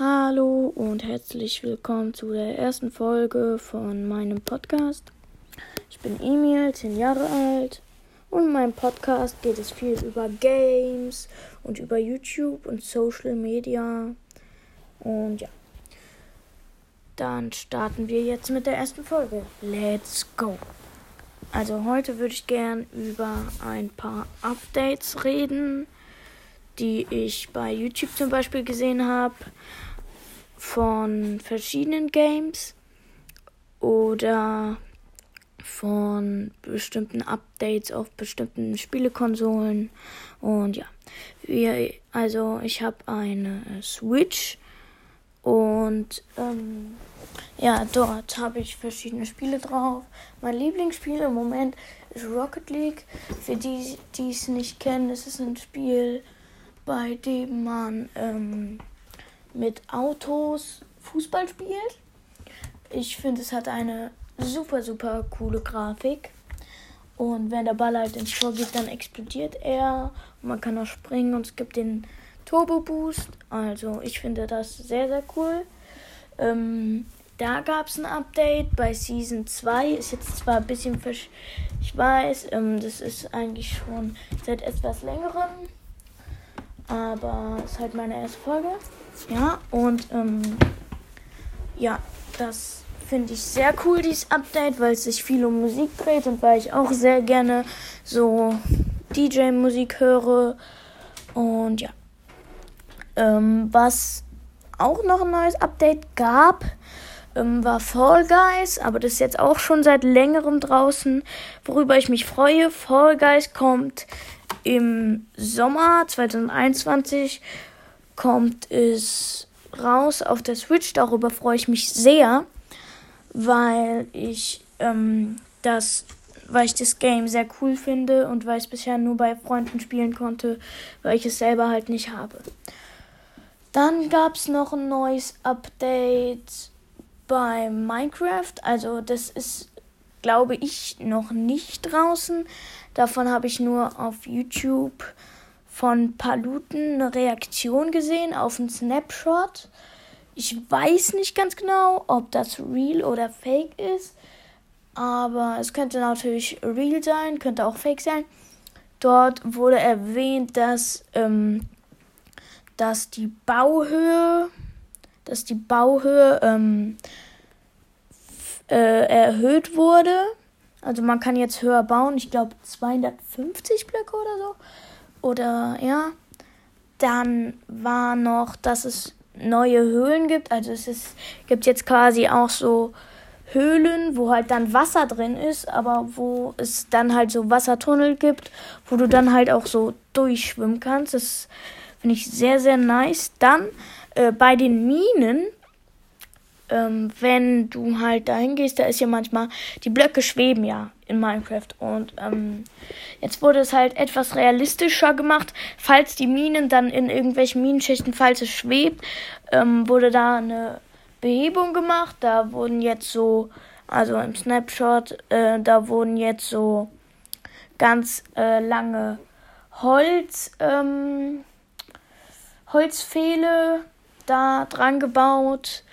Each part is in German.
Hallo und herzlich willkommen zu der ersten Folge von meinem Podcast. Ich bin Emil, 10 Jahre alt und in meinem Podcast geht es viel über Games und über YouTube und Social Media. Und ja, dann starten wir jetzt mit der ersten Folge. Let's go! Also heute würde ich gern über ein paar Updates reden die ich bei YouTube zum Beispiel gesehen habe, von verschiedenen Games oder von bestimmten Updates auf bestimmten Spielekonsolen. Und ja, wir, also ich habe eine Switch und ähm, ja, dort habe ich verschiedene Spiele drauf. Mein Lieblingsspiel im Moment ist Rocket League. Für die, die es nicht kennen, es ist ein Spiel, bei dem man ähm, mit Autos Fußball spielt. Ich finde, es hat eine super, super coole Grafik. Und wenn der Ball halt ins Tor geht, dann explodiert er. Und man kann auch springen und es gibt den Turbo Boost. Also ich finde das sehr, sehr cool. Ähm, da gab es ein Update bei Season 2. Ist jetzt zwar ein bisschen versch. Ich weiß, ähm, das ist eigentlich schon seit etwas längerem. Aber ist halt meine erste Folge. Ja, und ähm, ja, das finde ich sehr cool, dieses Update, weil es sich viel um Musik dreht und weil ich auch sehr gerne so DJ-Musik höre. Und ja. Ähm, was auch noch ein neues Update gab, ähm, war Fall Guys, aber das ist jetzt auch schon seit längerem draußen, worüber ich mich freue. Fall Guys kommt im Sommer 2021 kommt es raus auf der Switch. Darüber freue ich mich sehr, weil ich ähm, das, weil ich das Game sehr cool finde und weil ich es bisher nur bei Freunden spielen konnte, weil ich es selber halt nicht habe. Dann gab es noch ein neues Update bei Minecraft. Also das ist, glaube ich, noch nicht draußen. Davon habe ich nur auf YouTube von Paluten eine Reaktion gesehen auf einen Snapshot. Ich weiß nicht ganz genau, ob das real oder fake ist. Aber es könnte natürlich real sein, könnte auch fake sein. Dort wurde erwähnt, dass, ähm, dass die Bauhöhe, dass die Bauhöhe ähm, äh, erhöht wurde. Also man kann jetzt höher bauen. Ich glaube 250 Blöcke oder so oder ja. Dann war noch, dass es neue Höhlen gibt. Also es ist, gibt jetzt quasi auch so Höhlen, wo halt dann Wasser drin ist, aber wo es dann halt so Wassertunnel gibt, wo du dann halt auch so durchschwimmen kannst. Das finde ich sehr, sehr nice. Dann äh, bei den Minen ähm, wenn du halt dahin gehst, da ist ja manchmal, die Blöcke schweben ja in Minecraft. Und ähm, jetzt wurde es halt etwas realistischer gemacht. Falls die Minen dann in irgendwelchen Minenschichten, falls es schwebt, ähm, wurde da eine Behebung gemacht. Da wurden jetzt so, also im Snapshot, äh, da wurden jetzt so ganz äh, lange Holz, ähm, Holzpfähle da dran gebaut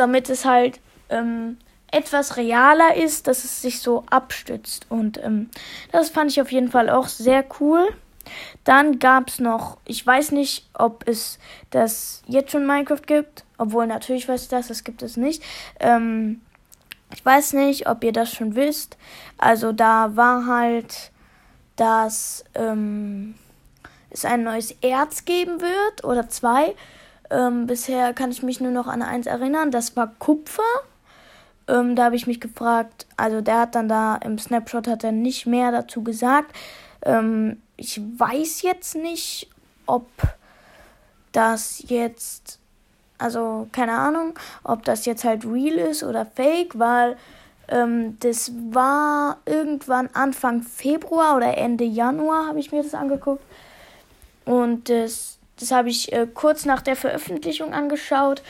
damit es halt ähm, etwas realer ist, dass es sich so abstützt. Und ähm, das fand ich auf jeden Fall auch sehr cool. Dann gab es noch, ich weiß nicht, ob es das jetzt schon Minecraft gibt, obwohl natürlich weiß ich das, das gibt es nicht. Ähm, ich weiß nicht, ob ihr das schon wisst. Also da war halt, dass ähm, es ein neues Erz geben wird oder zwei. Ähm, bisher kann ich mich nur noch an eins erinnern, das war Kupfer. Ähm, da habe ich mich gefragt, also der hat dann da im Snapshot hat er nicht mehr dazu gesagt. Ähm, ich weiß jetzt nicht, ob das jetzt, also keine Ahnung, ob das jetzt halt real ist oder fake, weil ähm, das war irgendwann Anfang Februar oder Ende Januar habe ich mir das angeguckt. Und das das habe ich äh, kurz nach der Veröffentlichung angeschaut.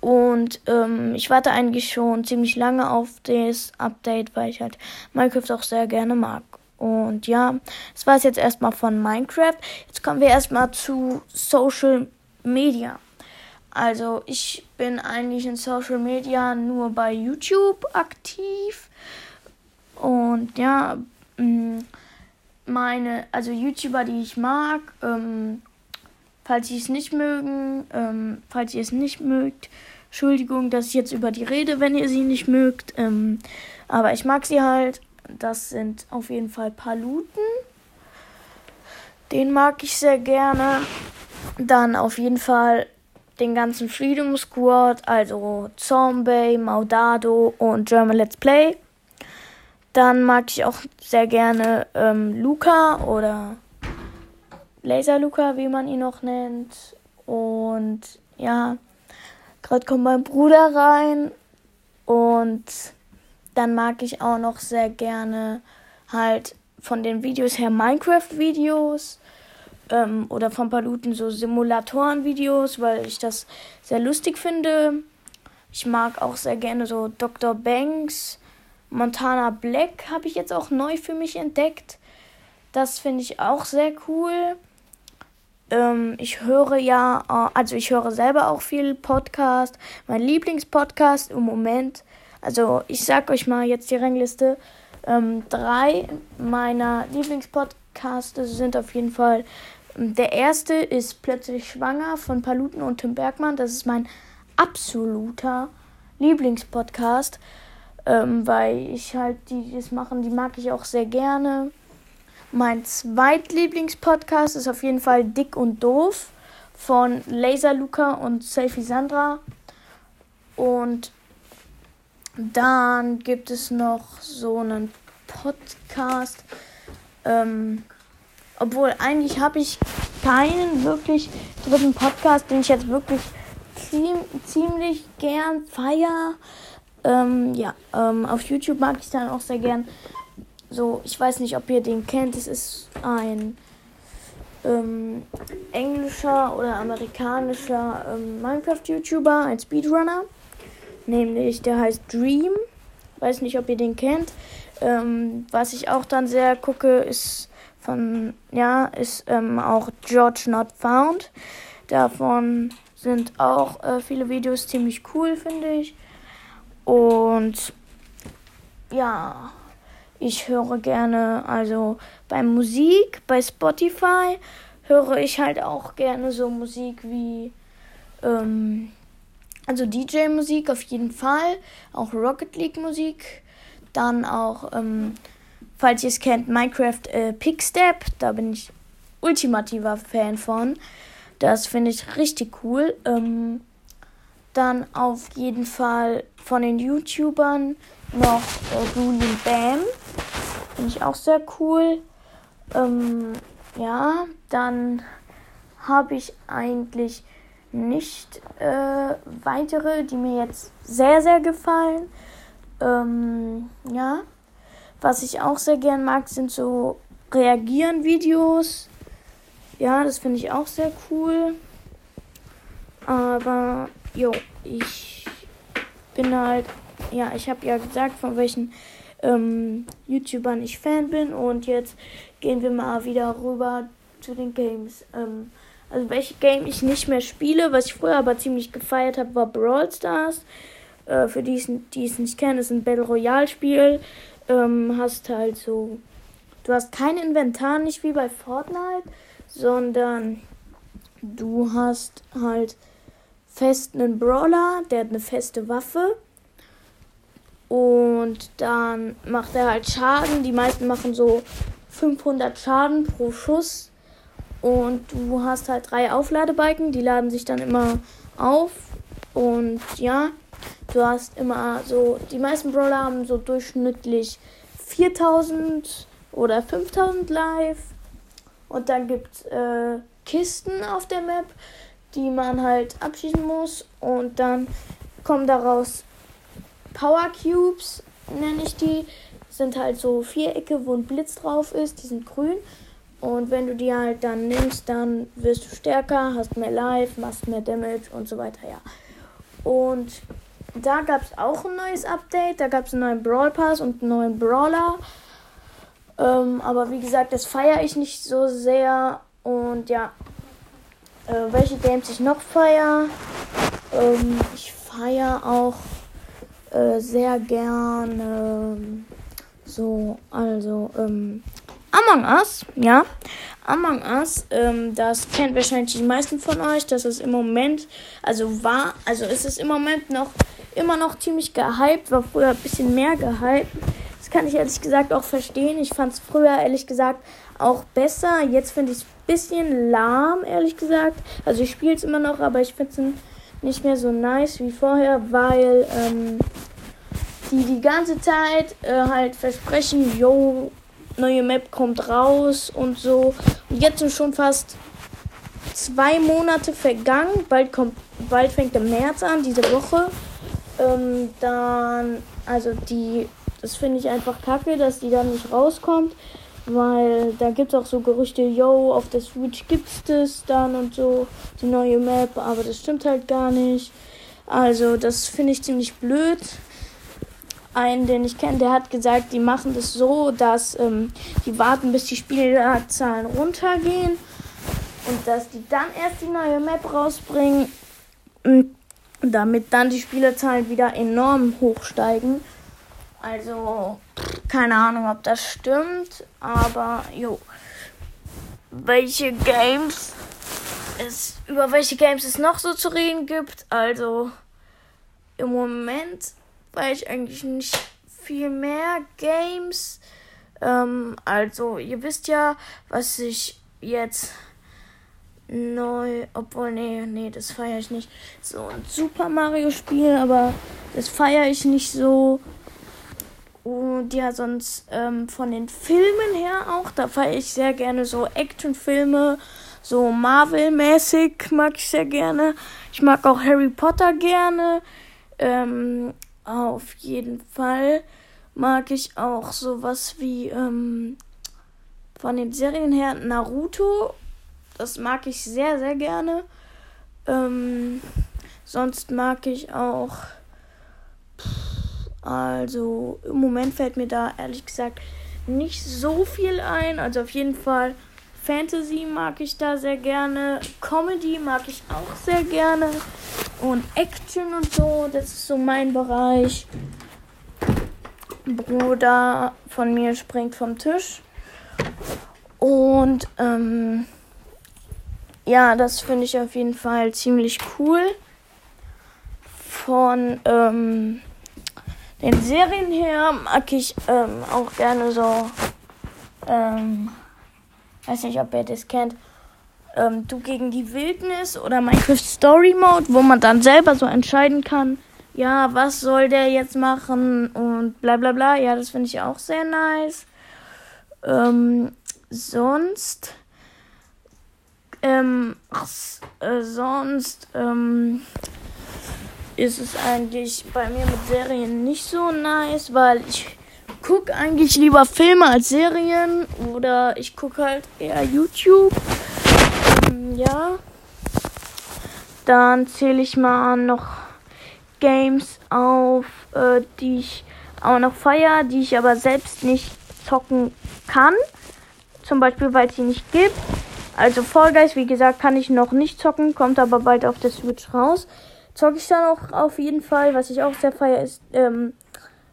Und ähm, ich warte eigentlich schon ziemlich lange auf das Update, weil ich halt Minecraft auch sehr gerne mag. Und ja, das war es jetzt erstmal von Minecraft. Jetzt kommen wir erstmal zu Social Media. also ich bin eigentlich in Social Media nur bei YouTube aktiv. Und ja, mm, meine, also YouTuber, die ich mag, ähm, falls sie es nicht mögen, ähm, falls ihr es nicht mögt, Entschuldigung, dass ich jetzt über die rede, wenn ihr sie nicht mögt. Ähm, aber ich mag sie halt. Das sind auf jeden Fall Paluten. Den mag ich sehr gerne. Dann auf jeden Fall den ganzen Freedom Squad, also Zombie, Maudado und German Let's Play. Dann mag ich auch sehr gerne ähm, Luca oder Laser Luca, wie man ihn noch nennt. Und ja, gerade kommt mein Bruder rein. Und dann mag ich auch noch sehr gerne halt von den Videos her Minecraft-Videos ähm, oder von Paluten so Simulatoren-Videos, weil ich das sehr lustig finde. Ich mag auch sehr gerne so Dr. Banks, Montana Black habe ich jetzt auch neu für mich entdeckt. Das finde ich auch sehr cool. Ähm, ich höre ja, äh, also ich höre selber auch viel Podcast. Mein Lieblingspodcast im Moment, also ich sag euch mal jetzt die Rangliste. Ähm, drei meiner Lieblingspodcasts sind auf jeden Fall der erste ist Plötzlich Schwanger von Paluten und Tim Bergmann. Das ist mein absoluter Lieblingspodcast, ähm, weil ich halt die, die das machen, die mag ich auch sehr gerne. Mein zweitlieblingspodcast ist auf jeden Fall Dick und Doof von Laser Luca und Selfie Sandra. Und dann gibt es noch so einen Podcast. Ähm, obwohl, eigentlich habe ich keinen wirklich dritten Podcast, den ich jetzt wirklich ziemlich gern feier. Ähm, ja, ähm, auf YouTube mag ich dann auch sehr gern. So, ich weiß nicht, ob ihr den kennt. Es ist ein ähm, englischer oder amerikanischer ähm, Minecraft-YouTuber, ein Speedrunner. Nämlich, der heißt Dream. Weiß nicht, ob ihr den kennt. Ähm, was ich auch dann sehr gucke, ist von, ja, ist ähm, auch George Not Found. Davon sind auch äh, viele Videos ziemlich cool, finde ich. Und ja, ich höre gerne, also bei Musik, bei Spotify höre ich halt auch gerne so Musik wie, ähm, also DJ-Musik auf jeden Fall, auch Rocket League-Musik, dann auch, ähm, falls ihr es kennt, Minecraft äh, Pickstep. Da bin ich ultimativer Fan von. Das finde ich richtig cool. Ähm, dann auf jeden Fall von den YouTubern noch äh, Bam. Finde ich auch sehr cool. Ähm, ja, dann habe ich eigentlich nicht äh, weitere, die mir jetzt sehr, sehr gefallen. Ähm, ja. Was ich auch sehr gern mag, sind so Reagieren-Videos. Ja, das finde ich auch sehr cool. Aber, jo, ich bin halt, ja, ich habe ja gesagt, von welchen ähm, YouTubern ich Fan bin. Und jetzt gehen wir mal wieder rüber zu den Games. Ähm, also welche Game ich nicht mehr spiele, was ich früher aber ziemlich gefeiert habe, war Brawl Stars. Äh, für die, die es nicht kennen, ist ein Battle Royale Spiel ähm, hast halt so, du hast kein Inventar, nicht wie bei Fortnite, sondern du hast halt fest einen Brawler, der hat eine feste Waffe. Und dann macht er halt Schaden. Die meisten machen so 500 Schaden pro Schuss. Und du hast halt drei Aufladebalken, die laden sich dann immer auf. Und ja, Du hast immer so, die meisten Brawler haben so durchschnittlich 4000 oder 5000 live. Und dann gibt es äh, Kisten auf der Map, die man halt abschießen muss. Und dann kommen daraus Power Cubes, nenne ich die. Sind halt so Vierecke, wo ein Blitz drauf ist. Die sind grün. Und wenn du die halt dann nimmst, dann wirst du stärker, hast mehr Life, machst mehr Damage und so weiter, ja. Und da gab es auch ein neues Update. Da gab es einen neuen Brawl Pass und einen neuen Brawler. Ähm, aber wie gesagt, das feiere ich nicht so sehr. Und ja, äh, welche Games ich noch feiere. Ähm, ich feiere auch äh, sehr gerne so, also ähm, Among Us, ja. Among Us, ähm, das kennt wahrscheinlich die meisten von euch. Das ist im Moment, also war, also ist es im Moment noch immer noch ziemlich gehypt, war früher ein bisschen mehr gehypt. Das kann ich ehrlich gesagt auch verstehen. Ich fand es früher ehrlich gesagt auch besser. Jetzt finde ich es bisschen lahm, ehrlich gesagt. Also ich spiele es immer noch, aber ich finde es nicht mehr so nice wie vorher, weil ähm, die die ganze Zeit äh, halt versprechen, yo, neue Map kommt raus und so. Und jetzt sind schon fast zwei Monate vergangen. Bald kommt, bald fängt der März an, diese Woche. Ähm, dann, also die, das finde ich einfach kacke, dass die dann nicht rauskommt. Weil da gibt es auch so Gerüchte, yo, auf der Switch gibt es das dann und so, die neue Map, aber das stimmt halt gar nicht. Also, das finde ich ziemlich blöd. Einen, den ich kenne, der hat gesagt, die machen das so, dass ähm, die warten, bis die Spielerzahlen runtergehen und dass die dann erst die neue Map rausbringen, damit dann die Spielerzahlen wieder enorm hochsteigen. Also, keine Ahnung, ob das stimmt, aber jo. Welche Games es, über welche Games es noch so zu reden gibt. Also, im Moment weiß ich eigentlich nicht viel mehr Games. Ähm, also, ihr wisst ja, was ich jetzt neu, obwohl, nee, nee, das feiere ich nicht. So ein Super Mario Spiel, aber das feiere ich nicht so. Und ja, sonst ähm, von den Filmen her auch, da feiere ich sehr gerne so Actionfilme, so Marvel-mäßig mag ich sehr gerne. Ich mag auch Harry Potter gerne. Ähm, auf jeden Fall mag ich auch sowas wie ähm, von den Serien her Naruto. Das mag ich sehr, sehr gerne. Ähm, sonst mag ich auch. Also im Moment fällt mir da ehrlich gesagt nicht so viel ein. Also auf jeden Fall Fantasy mag ich da sehr gerne. Comedy mag ich auch sehr gerne. Und Action und so, das ist so mein Bereich. Bruder von mir springt vom Tisch. Und ähm, ja, das finde ich auf jeden Fall ziemlich cool. Von ähm, den Serien her mag ich ähm, auch gerne so, ähm, weiß nicht, ob ihr das kennt, ähm, Du gegen die Wildnis oder Minecraft Story Mode, wo man dann selber so entscheiden kann, ja, was soll der jetzt machen und bla bla bla. Ja, das finde ich auch sehr nice. Ähm, sonst, ähm, äh, sonst, ähm, ist es eigentlich bei mir mit Serien nicht so nice, weil ich gucke eigentlich lieber Filme als Serien oder ich gucke halt eher YouTube. Ähm, ja. Dann zähle ich mal noch Games auf, äh, die ich auch noch feiere, die ich aber selbst nicht zocken kann. Zum Beispiel, weil es sie nicht gibt. Also Fall Guys, wie gesagt, kann ich noch nicht zocken, kommt aber bald auf der Switch raus zocke ich dann auch auf jeden Fall. Was ich auch sehr feiere, ist, ähm,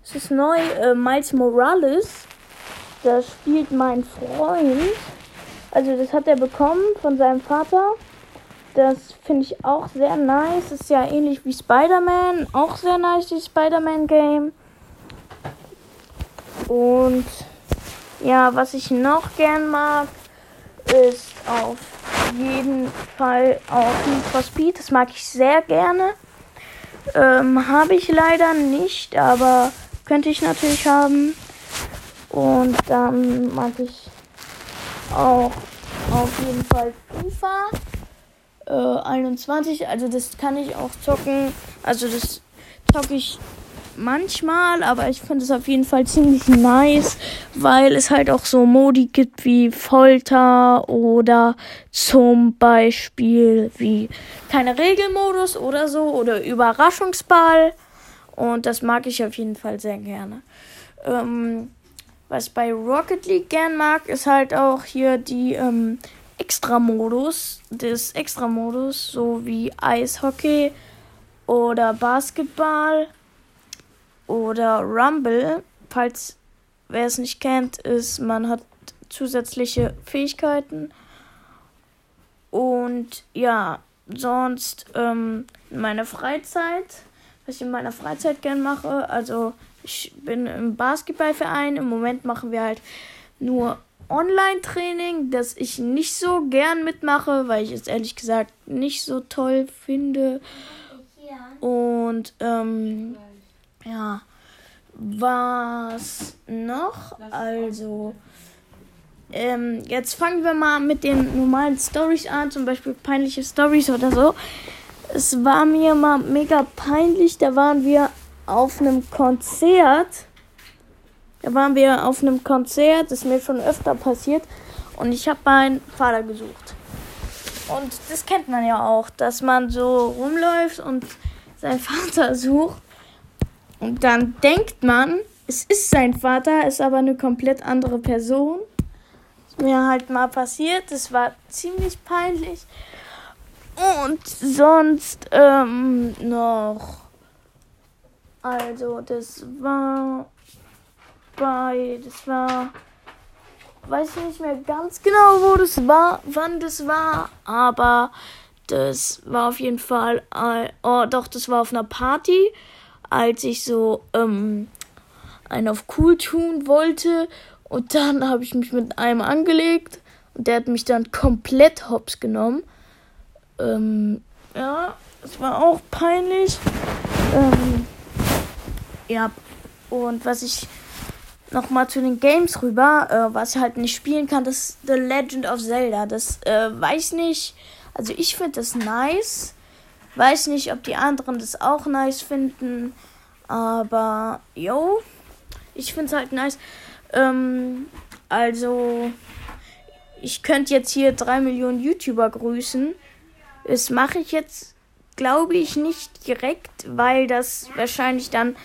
es ist neu, äh, Miles Morales. Das spielt mein Freund. Also das hat er bekommen von seinem Vater. Das finde ich auch sehr nice. Ist ja ähnlich wie Spider-Man. Auch sehr nice, die Spider-Man-Game. Und ja, was ich noch gern mag, ist auf jeden Fall auch Need for Speed. Das mag ich sehr gerne. Ähm, habe ich leider nicht, aber könnte ich natürlich haben. Und dann mag ich auch auf jeden Fall FIFA äh, 21. Also das kann ich auch zocken. Also das zocke ich manchmal, aber ich finde es auf jeden Fall ziemlich nice, weil es halt auch so Modi gibt wie Folter oder zum Beispiel wie keine Regelmodus oder so oder Überraschungsball. Und das mag ich auf jeden Fall sehr gerne. Ähm, was bei Rocket League gern mag, ist halt auch hier die ähm, Extra-Modus, des Extra-Modus, so wie Eishockey oder Basketball oder Rumble. Falls wer es nicht kennt, ist, man hat zusätzliche Fähigkeiten. Und ja, sonst ähm, meine Freizeit, was ich in meiner Freizeit gern mache. Also ich bin im Basketballverein. Im Moment machen wir halt nur Online-Training, das ich nicht so gern mitmache, weil ich es ehrlich gesagt nicht so toll finde. Und ähm, ja, was noch? Also, ähm, jetzt fangen wir mal mit den normalen Stories an, zum Beispiel peinliche Stories oder so. Es war mir mal mega peinlich, da waren wir auf einem Konzert da waren wir auf einem Konzert, das ist mir schon öfter passiert. Und ich habe meinen Vater gesucht. Und das kennt man ja auch, dass man so rumläuft und seinen Vater sucht. Und dann denkt man, es ist sein Vater, ist aber eine komplett andere Person. Ist mir halt mal passiert. Das war ziemlich peinlich. Und sonst ähm, noch. Also, das war bei, das war, weiß ich nicht mehr ganz genau, wo das war, wann das war, aber das war auf jeden Fall, äh, oh doch, das war auf einer Party, als ich so ähm, einen auf cool tun wollte und dann habe ich mich mit einem angelegt und der hat mich dann komplett hops genommen. Ähm, ja, das war auch peinlich. Ähm, ja, und was ich nochmal zu den Games rüber, äh, was ich halt nicht spielen kann, das ist The Legend of Zelda. Das äh, weiß nicht. Also ich finde das nice. Weiß nicht, ob die anderen das auch nice finden. Aber, yo, ich finde es halt nice. Ähm, also, ich könnte jetzt hier drei Millionen YouTuber grüßen. Das mache ich jetzt, glaube ich, nicht direkt, weil das wahrscheinlich dann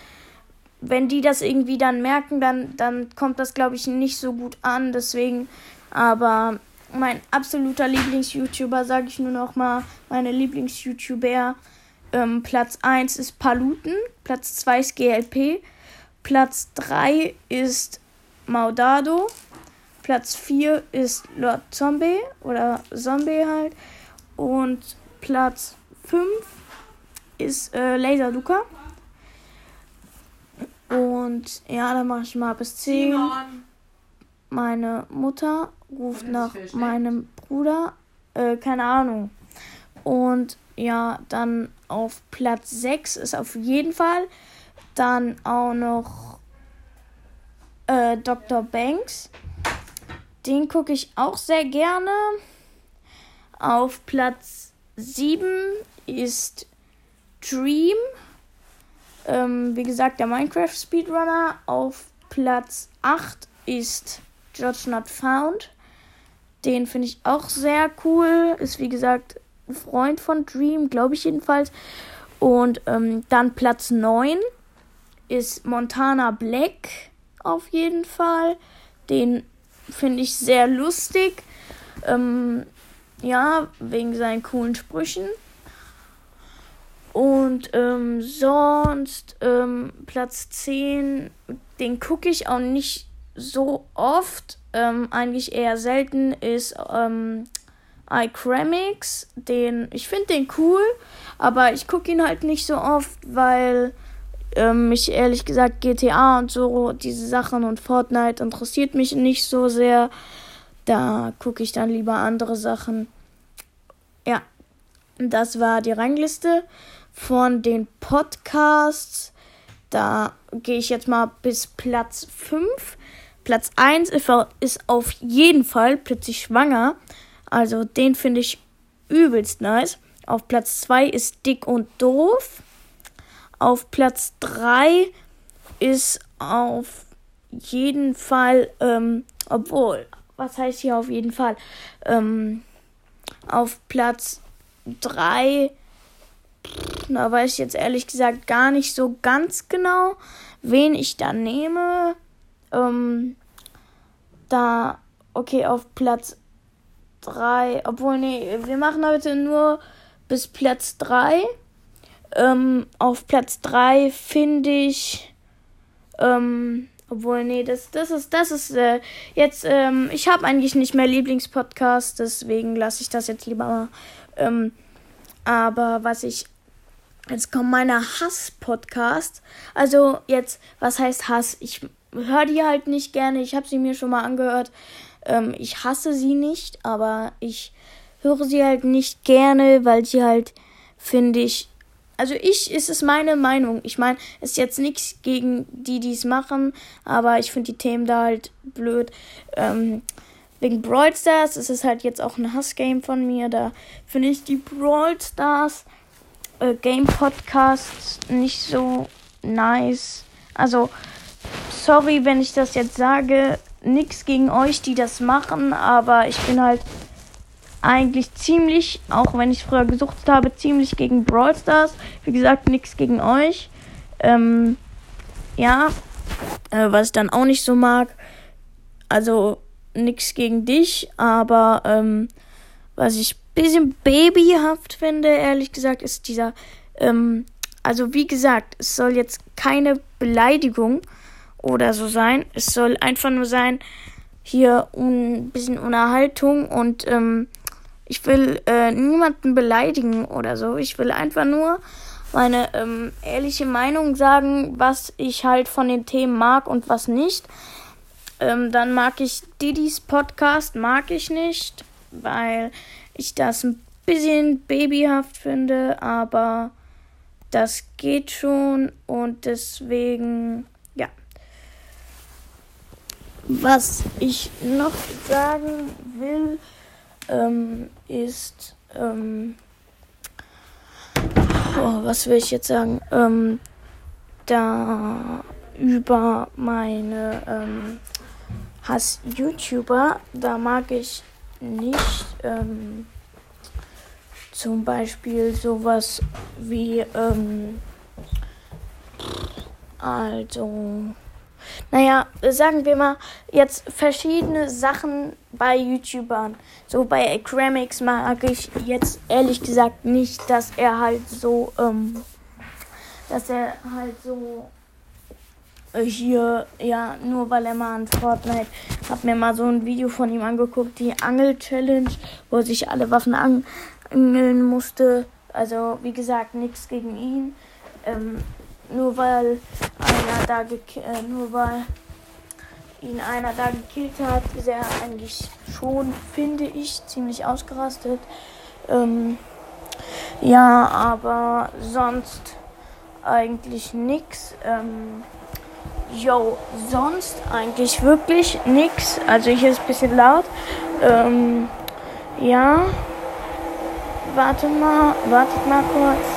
wenn die das irgendwie dann merken, dann, dann kommt das, glaube ich, nicht so gut an. Deswegen, aber mein absoluter Lieblings-YouTuber, sage ich nur noch mal, meine Lieblings-YouTuber, ähm, Platz 1 ist Paluten, Platz 2 ist GLP, Platz 3 ist Maudado, Platz 4 ist Lord Zombie oder Zombie halt und Platz 5 ist äh, Laser Luca. Und ja, dann mache ich mal bis 10. Simon. Meine Mutter ruft nach meinem Bruder. Äh, keine Ahnung. Und ja, dann auf Platz 6 ist auf jeden Fall. Dann auch noch äh, Dr. Banks. Den gucke ich auch sehr gerne. Auf Platz 7 ist Dream. Ähm, wie gesagt, der Minecraft Speedrunner. Auf Platz 8 ist George Not Found. Den finde ich auch sehr cool. Ist wie gesagt ein Freund von Dream, glaube ich jedenfalls. Und ähm, dann Platz 9 ist Montana Black auf jeden Fall. Den finde ich sehr lustig. Ähm, ja, wegen seinen coolen Sprüchen. Und ähm, sonst ähm, Platz 10, den gucke ich auch nicht so oft, ähm, eigentlich eher selten, ist ähm, iCramix. Den, ich finde den cool, aber ich gucke ihn halt nicht so oft, weil ähm, mich ehrlich gesagt GTA und so, diese Sachen und Fortnite interessiert mich nicht so sehr. Da gucke ich dann lieber andere Sachen. Ja, das war die Rangliste von den Podcasts. Da gehe ich jetzt mal bis Platz 5. Platz 1 ist auf jeden Fall plötzlich schwanger. Also den finde ich übelst nice. Auf Platz 2 ist Dick und Doof. Auf Platz 3 ist auf jeden Fall, ähm, obwohl, was heißt hier auf jeden Fall? Ähm, auf Platz 3 da weiß ich jetzt ehrlich gesagt gar nicht so ganz genau, wen ich da nehme. Ähm, da, okay, auf Platz 3. Obwohl, nee, wir machen heute nur bis Platz 3. Ähm, auf Platz 3 finde ich. Ähm, obwohl, nee, das, das ist, das ist, äh, jetzt, ähm, ich habe eigentlich nicht mehr Lieblingspodcast, deswegen lasse ich das jetzt lieber mal. Ähm, aber was ich, jetzt kommt meine Hass-Podcast. Also, jetzt, was heißt Hass? Ich höre die halt nicht gerne, ich habe sie mir schon mal angehört. Ähm, ich hasse sie nicht, aber ich höre sie halt nicht gerne, weil sie halt, finde ich, also ich, ist es meine Meinung. Ich meine, es ist jetzt nichts gegen die, die es machen, aber ich finde die Themen da halt blöd. Ähm, wegen Brawl Stars ist es halt jetzt auch ein Hassgame von mir. Da finde ich die Brawl Stars äh, Game Podcasts nicht so nice. Also, sorry, wenn ich das jetzt sage. Nichts gegen euch, die das machen, aber ich bin halt eigentlich ziemlich, auch wenn ich früher gesucht habe, ziemlich gegen Brawl Stars. Wie gesagt, nichts gegen euch. Ähm, ja, äh, was ich dann auch nicht so mag. Also nichts gegen dich, aber ähm, was ich bisschen babyhaft finde, ehrlich gesagt, ist dieser, ähm, also wie gesagt, es soll jetzt keine Beleidigung oder so sein. Es soll einfach nur sein, hier ein bisschen Unterhaltung und ähm, ich will äh, niemanden beleidigen oder so. Ich will einfach nur meine ähm, ehrliche Meinung sagen, was ich halt von den Themen mag und was nicht. Ähm, dann mag ich Didis Podcast, mag ich nicht, weil ich das ein bisschen babyhaft finde, aber das geht schon und deswegen. Was ich noch sagen will, ähm, ist, ähm, oh, was will ich jetzt sagen? Ähm, da über meine ähm, Hass-YouTuber, da mag ich nicht ähm, zum Beispiel sowas wie, ähm, also, naja, sagen wir mal, jetzt verschiedene Sachen bei YouTubern. So bei Acramix mag ich jetzt ehrlich gesagt nicht, dass er halt so, ähm, dass er halt so äh, hier, ja, nur weil er mal an Fortnite, hab mir mal so ein Video von ihm angeguckt, die Angel-Challenge, wo er sich alle Waffen angeln musste. Also, wie gesagt, nichts gegen ihn. Ähm, nur weil einer da äh, nur weil ihn einer da gekillt hat, ist er eigentlich schon, finde ich, ziemlich ausgerastet. Ähm, ja, aber sonst eigentlich nichts. Ähm, yo, sonst eigentlich wirklich nichts. Also hier ist ein bisschen laut. Ähm, ja. Warte mal, wartet mal kurz.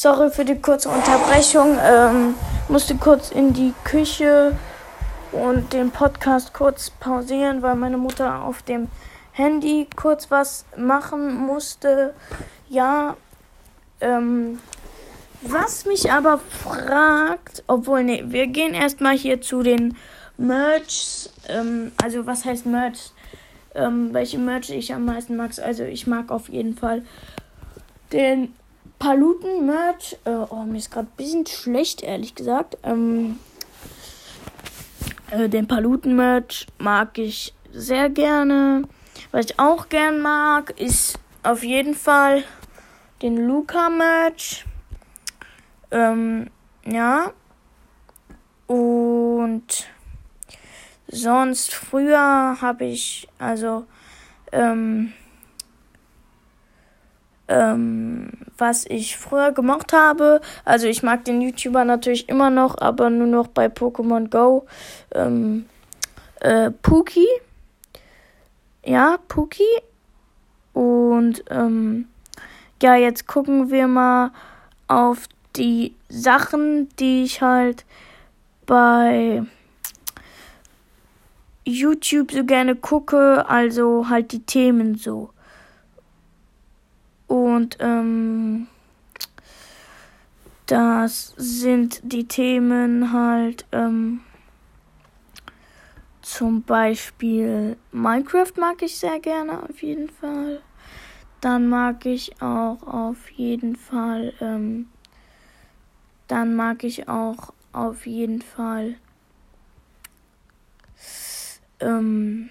Sorry für die kurze Unterbrechung. Ähm, musste kurz in die Küche und den Podcast kurz pausieren, weil meine Mutter auf dem Handy kurz was machen musste. Ja, ähm, was mich aber fragt, obwohl, nee, wir gehen erstmal hier zu den Merchs. Ähm, also, was heißt Merch? Ähm, welche Merch ich am meisten mag. Also, ich mag auf jeden Fall den Paluten-Merch. Äh, oh, mir ist gerade ein bisschen schlecht, ehrlich gesagt. Ähm, äh, den Paluten-Merch mag ich sehr gerne. Was ich auch gern mag, ist auf jeden Fall den Luca-Merch. Ähm, ja. Und sonst früher habe ich, also, ähm, ähm, was ich früher gemacht habe. Also ich mag den YouTuber natürlich immer noch, aber nur noch bei Pokémon Go. Ähm, äh, Pookie. Ja, Pookie. Und ähm, ja, jetzt gucken wir mal auf die Sachen, die ich halt bei YouTube so gerne gucke, also halt die Themen so. Und ähm, das sind die Themen halt ähm, zum Beispiel Minecraft mag ich sehr gerne auf jeden Fall. Dann mag ich auch auf jeden Fall, ähm, dann mag ich auch auf jeden Fall, ähm,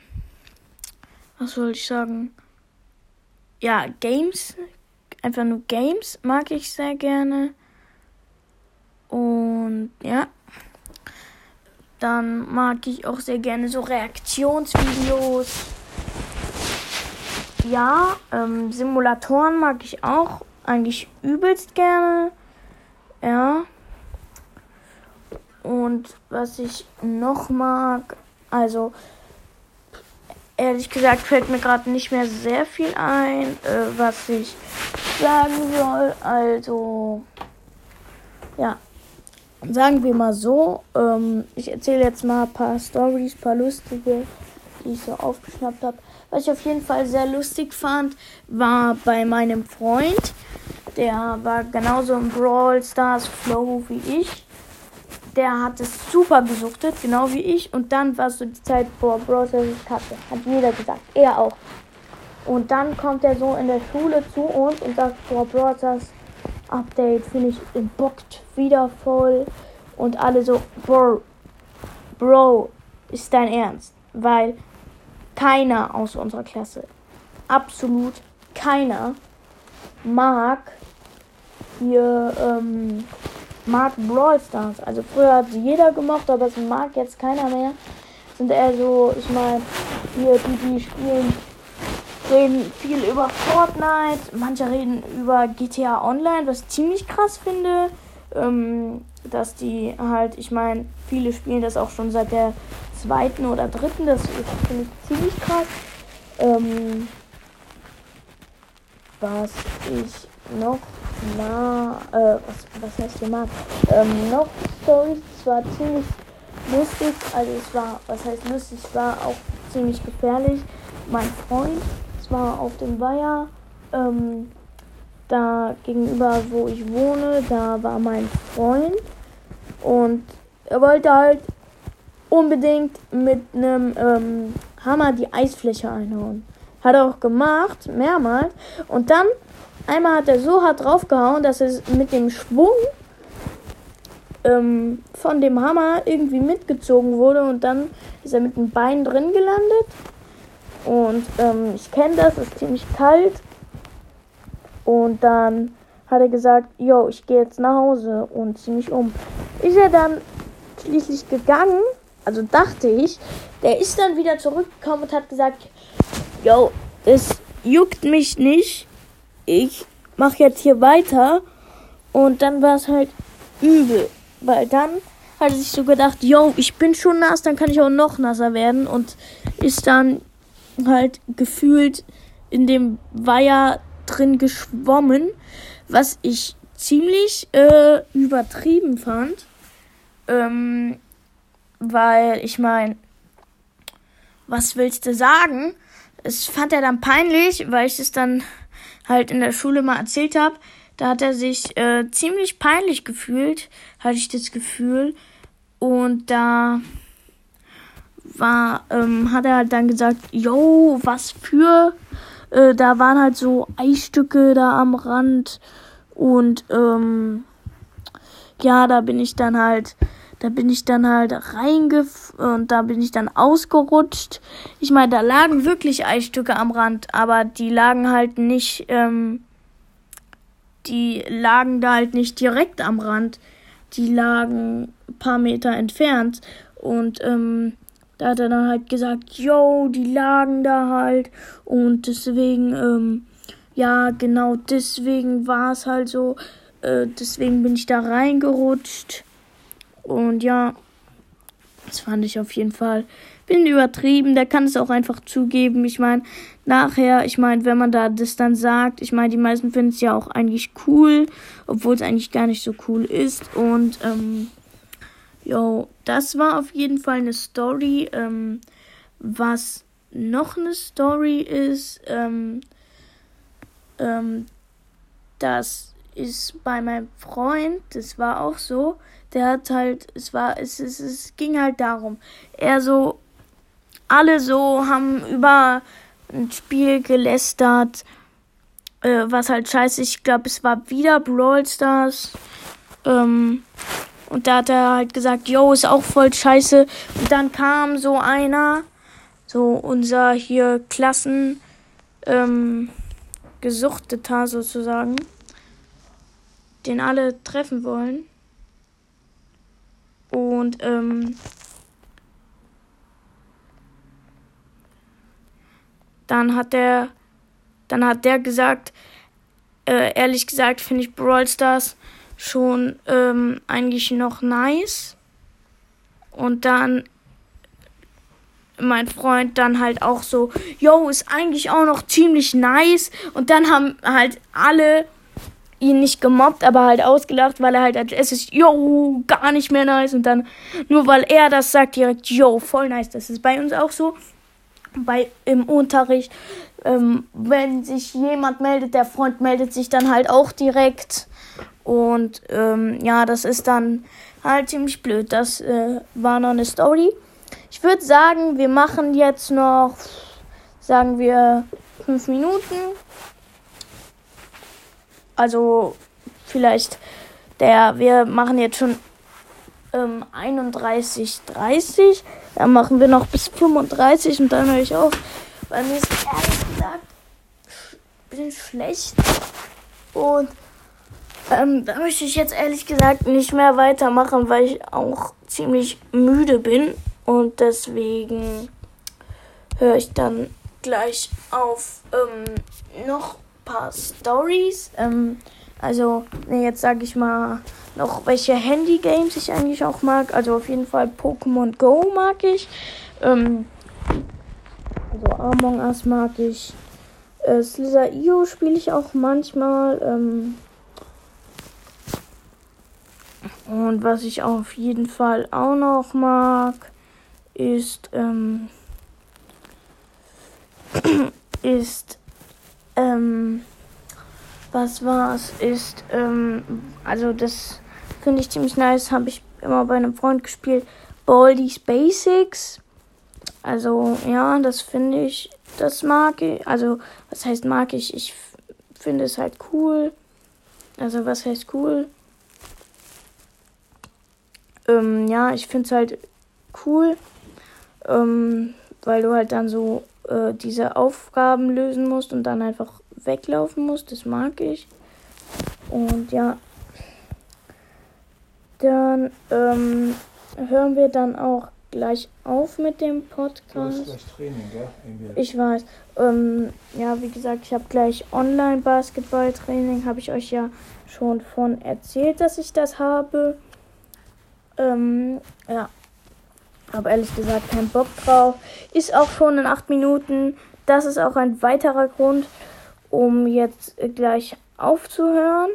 was soll ich sagen? Ja, Games, einfach nur Games mag ich sehr gerne. Und ja, dann mag ich auch sehr gerne so Reaktionsvideos. Ja, ähm, Simulatoren mag ich auch eigentlich übelst gerne. Ja. Und was ich noch mag, also ehrlich gesagt fällt mir gerade nicht mehr sehr viel ein, äh, was ich sagen soll. Also ja, sagen wir mal so, ähm, ich erzähle jetzt mal ein paar Stories, ein paar lustige, die ich so aufgeschnappt habe. Was ich auf jeden Fall sehr lustig fand, war bei meinem Freund. Der war genauso im Brawl Stars Flow wie ich. Der hat es super gesuchtet, genau wie ich. Und dann war es so die Zeit, vor Brawl Stars ist Kacke. Hat jeder gesagt. Er auch. Und dann kommt er so in der Schule zu uns und sagt, boah, Brawl Stars Update finde ich bockt wieder voll. Und alle so, Bro, Bro, ist dein Ernst? Weil keiner aus unserer Klasse, absolut keiner, mag hier, ähm, mag Brawl Stars. Also früher hat sie jeder gemocht, aber es mag jetzt keiner mehr. Sind eher so, ich meine, hier die, die spielen reden viel über Fortnite, manche reden über GTA Online, was ich ziemlich krass finde. Ähm, dass die halt, ich meine, viele spielen das auch schon seit der zweiten oder dritten, das finde ich ziemlich krass. Ähm, was ich noch na, äh, was, was heißt mal, ähm, noch Stories, es war ziemlich lustig, also es war, was heißt lustig, es war auch ziemlich gefährlich. Mein Freund zwar auf dem Weiher, ähm, da gegenüber, wo ich wohne, da war mein Freund und er wollte halt unbedingt mit einem ähm, Hammer die Eisfläche einhauen. Hat er auch gemacht, mehrmals. Und dann einmal hat er so hart draufgehauen, dass er mit dem Schwung ähm, von dem Hammer irgendwie mitgezogen wurde und dann ist er mit dem Bein drin gelandet und ähm, ich kenne das, ist ziemlich kalt. Und dann hat er gesagt, yo, ich gehe jetzt nach Hause und zieh mich um. Ist er dann schließlich gegangen, also dachte ich, der ist dann wieder zurückgekommen und hat gesagt, yo, es juckt mich nicht, ich mache jetzt hier weiter. Und dann war es halt übel, weil dann hat er sich so gedacht, yo, ich bin schon nass, dann kann ich auch noch nasser werden und ist dann halt gefühlt in dem Weiher drin geschwommen, was ich ziemlich äh, übertrieben fand. Ähm, weil ich meine, was willst du sagen? Es fand er dann peinlich, weil ich es dann halt in der Schule mal erzählt habe. Da hat er sich äh, ziemlich peinlich gefühlt, hatte ich das Gefühl. Und da war, ähm, hat er halt dann gesagt, yo, was für, äh, da waren halt so Eisstücke da am Rand und, ähm, ja, da bin ich dann halt, da bin ich dann halt reingef und da bin ich dann ausgerutscht. Ich meine, da lagen wirklich Eisstücke am Rand, aber die lagen halt nicht, ähm, die lagen da halt nicht direkt am Rand. Die lagen ein paar Meter entfernt und ähm, da hat er dann halt gesagt, yo, die lagen da halt. Und deswegen, ähm, ja, genau deswegen war es halt so. Äh, deswegen bin ich da reingerutscht. Und ja, das fand ich auf jeden Fall. Bin übertrieben, der kann es auch einfach zugeben. Ich meine, nachher, ich meine, wenn man da das dann sagt, ich meine, die meisten finden es ja auch eigentlich cool, obwohl es eigentlich gar nicht so cool ist. Und ähm, Jo, das war auf jeden Fall eine Story. Ähm, was noch eine Story ist, ähm, ähm, dass ist bei meinem Freund, das war auch so, der hat halt, es war, es, es, es ging halt darum, er so, alle so haben über ein Spiel gelästert, äh, was halt scheiße, ich glaube, es war wieder Brawl Stars, ähm, und da hat er halt gesagt, yo, ist auch voll scheiße. Und dann kam so einer, so unser hier Klassen, ähm, Gesuchteter sozusagen, den alle treffen wollen. Und ähm, dann hat der, dann hat der gesagt, äh, ehrlich gesagt finde ich Brawl Stars schon ähm, eigentlich noch nice. Und dann mein Freund dann halt auch so, yo, ist eigentlich auch noch ziemlich nice. Und dann haben halt alle ihn nicht gemobbt, aber halt ausgelacht, weil er halt als erstes, yo, gar nicht mehr nice. Und dann, nur weil er das sagt, direkt, yo, voll nice. Das ist bei uns auch so. Bei, im Unterricht, ähm, wenn sich jemand meldet, der Freund meldet sich dann halt auch direkt. Und ähm, ja, das ist dann halt ziemlich blöd. Das äh, war noch eine Story. Ich würde sagen, wir machen jetzt noch, sagen wir, fünf Minuten. Also vielleicht der, wir machen jetzt schon ähm, 31, 30. Dann machen wir noch bis 35 und dann höre ich auf. Weil mir ist ehrlich gesagt ein bisschen schlecht. Und ähm, da möchte ich jetzt ehrlich gesagt nicht mehr weitermachen, weil ich auch ziemlich müde bin. Und deswegen höre ich dann gleich auf ähm, noch paar Stories. Ähm, also, nee, jetzt sage ich mal noch, welche Handy-Games ich eigentlich auch mag. Also auf jeden Fall Pokémon Go mag ich. Ähm, also Among Us mag ich. Äh, Slither.io spiele ich auch manchmal. Ähm, und was ich auf jeden Fall auch noch mag, ist, ähm, ist, ähm, was war's, ist, ähm, also das finde ich ziemlich nice, habe ich immer bei einem Freund gespielt, Baldi's Basics. Also, ja, das finde ich, das mag ich, also, was heißt mag ich, ich finde es halt cool. Also, was heißt cool? ähm, ja, ich finde es halt cool, ähm, weil du halt dann so äh, diese Aufgaben lösen musst und dann einfach weglaufen musst. Das mag ich. Und ja, dann ähm, hören wir dann auch gleich auf mit dem Podcast. Training? Ich weiß. Ähm, ja, wie gesagt, ich habe gleich Online-Basketball-Training. Habe ich euch ja schon von erzählt, dass ich das habe. Ähm, ja. Aber ehrlich gesagt keinen Bock drauf. Ist auch schon in acht Minuten. Das ist auch ein weiterer Grund, um jetzt gleich aufzuhören.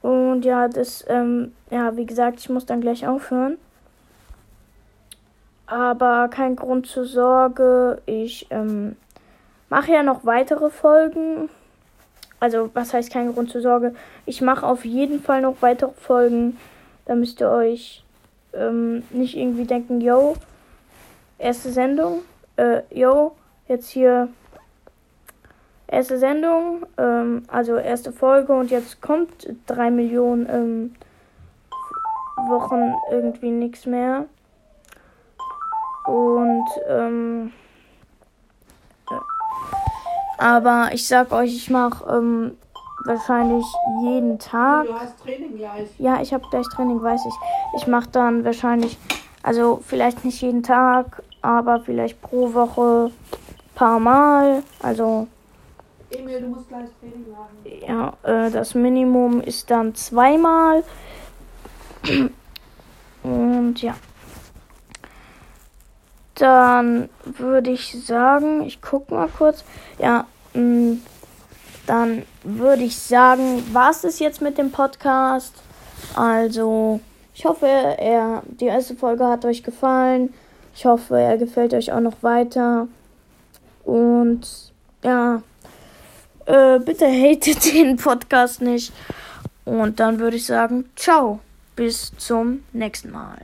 Und ja, das, ähm, ja, wie gesagt, ich muss dann gleich aufhören. Aber kein Grund zur Sorge. Ich ähm, mache ja noch weitere Folgen. Also, was heißt kein Grund zur Sorge? Ich mache auf jeden Fall noch weitere Folgen. Da müsst ihr euch ähm, nicht irgendwie denken, yo, erste Sendung, äh, yo, jetzt hier erste Sendung, ähm, also erste Folge und jetzt kommt drei Millionen ähm, Wochen irgendwie nichts mehr. Und ähm, äh, aber ich sag euch, ich mache ähm, wahrscheinlich jeden Tag. Du hast Training gleich. Ja, ich habe gleich Training, weiß ich. Ich mache dann wahrscheinlich, also vielleicht nicht jeden Tag, aber vielleicht pro Woche paar Mal. Also. Emil, du musst gleich Training machen. Ja, äh, das Minimum ist dann zweimal. Und ja. Dann würde ich sagen, ich gucke mal kurz. Ja, mh, mm, dann würde ich sagen, was ist jetzt mit dem Podcast? Also, ich hoffe, er, die erste Folge hat euch gefallen. Ich hoffe, er gefällt euch auch noch weiter. Und ja, Äh, bitte hatet den Podcast nicht. Und dann würde ich sagen, ciao. Bis zum nächsten Mal.